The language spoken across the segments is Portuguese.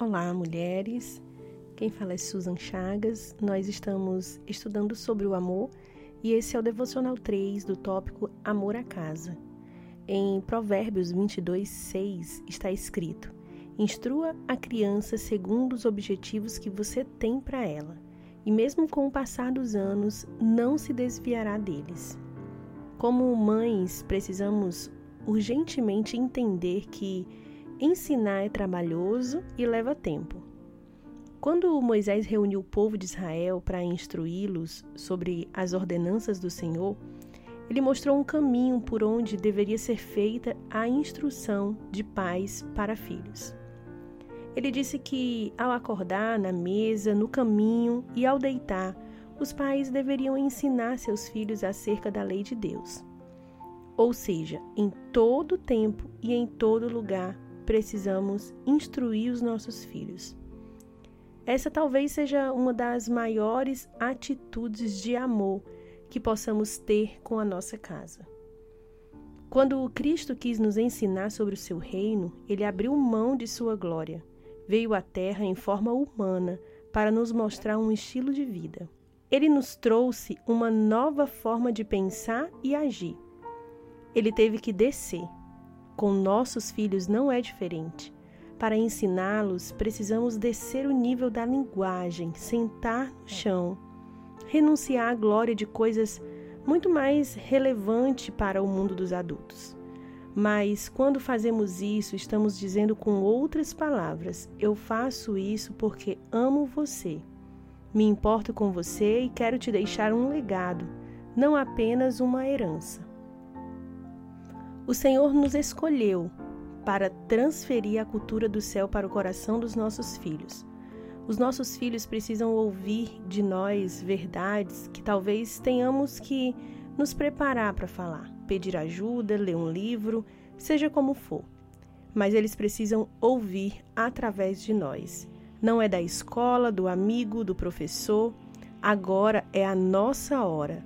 Olá, mulheres. Quem fala é Susan Chagas. Nós estamos estudando sobre o amor e esse é o devocional 3 do tópico Amor à Casa. Em Provérbios 22, 6 está escrito: Instrua a criança segundo os objetivos que você tem para ela, e mesmo com o passar dos anos, não se desviará deles. Como mães, precisamos urgentemente entender que Ensinar é trabalhoso e leva tempo. Quando Moisés reuniu o povo de Israel para instruí-los sobre as ordenanças do Senhor, ele mostrou um caminho por onde deveria ser feita a instrução de pais para filhos. Ele disse que, ao acordar na mesa, no caminho e ao deitar, os pais deveriam ensinar seus filhos acerca da lei de Deus. Ou seja, em todo tempo e em todo lugar, precisamos instruir os nossos filhos. Essa talvez seja uma das maiores atitudes de amor que possamos ter com a nossa casa. Quando Cristo quis nos ensinar sobre o seu reino, ele abriu mão de sua glória, veio à terra em forma humana para nos mostrar um estilo de vida. Ele nos trouxe uma nova forma de pensar e agir. Ele teve que descer, com nossos filhos não é diferente. Para ensiná-los, precisamos descer o nível da linguagem, sentar no chão, renunciar à glória de coisas muito mais relevantes para o mundo dos adultos. Mas quando fazemos isso, estamos dizendo com outras palavras: eu faço isso porque amo você. Me importo com você e quero te deixar um legado, não apenas uma herança. O Senhor nos escolheu para transferir a cultura do céu para o coração dos nossos filhos. Os nossos filhos precisam ouvir de nós verdades que talvez tenhamos que nos preparar para falar, pedir ajuda, ler um livro, seja como for. Mas eles precisam ouvir através de nós. Não é da escola, do amigo, do professor. Agora é a nossa hora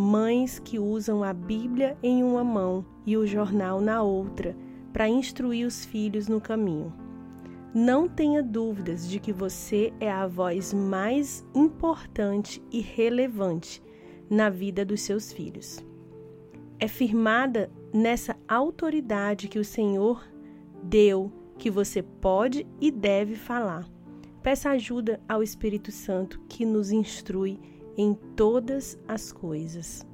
mães que usam a Bíblia em uma mão e o jornal na outra para instruir os filhos no caminho. Não tenha dúvidas de que você é a voz mais importante e relevante na vida dos seus filhos. É firmada nessa autoridade que o Senhor deu que você pode e deve falar. Peça ajuda ao Espírito Santo que nos instrui em todas as coisas.